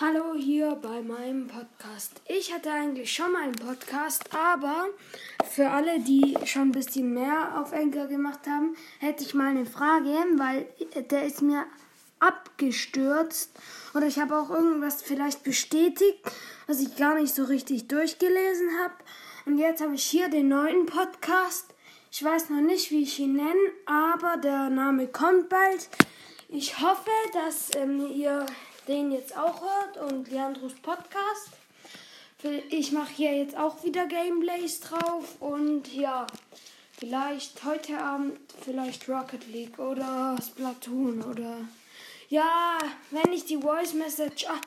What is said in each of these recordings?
Hallo hier bei meinem Podcast. Ich hatte eigentlich schon mal einen Podcast, aber für alle, die schon ein bisschen mehr auf Enker gemacht haben, hätte ich mal eine Frage, weil der ist mir abgestürzt oder ich habe auch irgendwas vielleicht bestätigt, was ich gar nicht so richtig durchgelesen habe. Und jetzt habe ich hier den neuen Podcast. Ich weiß noch nicht, wie ich ihn nenne, aber der Name kommt bald. Ich hoffe, dass ähm, ihr den jetzt auch hört und Leandros Podcast. Ich mache hier jetzt auch wieder Gameplays drauf und ja, vielleicht heute Abend vielleicht Rocket League oder Splatoon oder ja, wenn ich die Voice Message ah,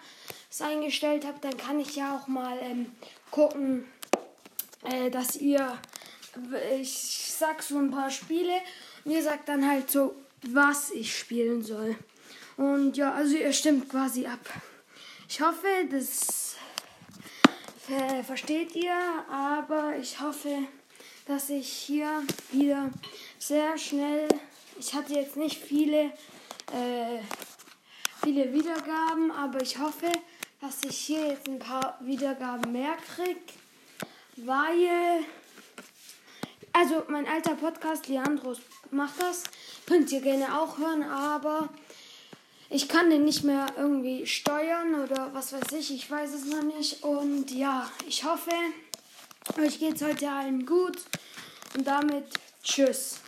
eingestellt habe, dann kann ich ja auch mal ähm, gucken, äh, dass ihr, ich sag so ein paar Spiele und ihr sagt dann halt so, was ich spielen soll. Und ja, also ihr stimmt quasi ab. Ich hoffe, das versteht ihr, aber ich hoffe, dass ich hier wieder sehr schnell, ich hatte jetzt nicht viele, äh, viele Wiedergaben, aber ich hoffe, dass ich hier jetzt ein paar Wiedergaben mehr kriege, weil, also mein alter Podcast, Leandros macht das, könnt ihr gerne auch hören, aber ich kann den nicht mehr irgendwie steuern oder was weiß ich, ich weiß es noch nicht. Und ja, ich hoffe, euch geht es heute allen gut. Und damit tschüss.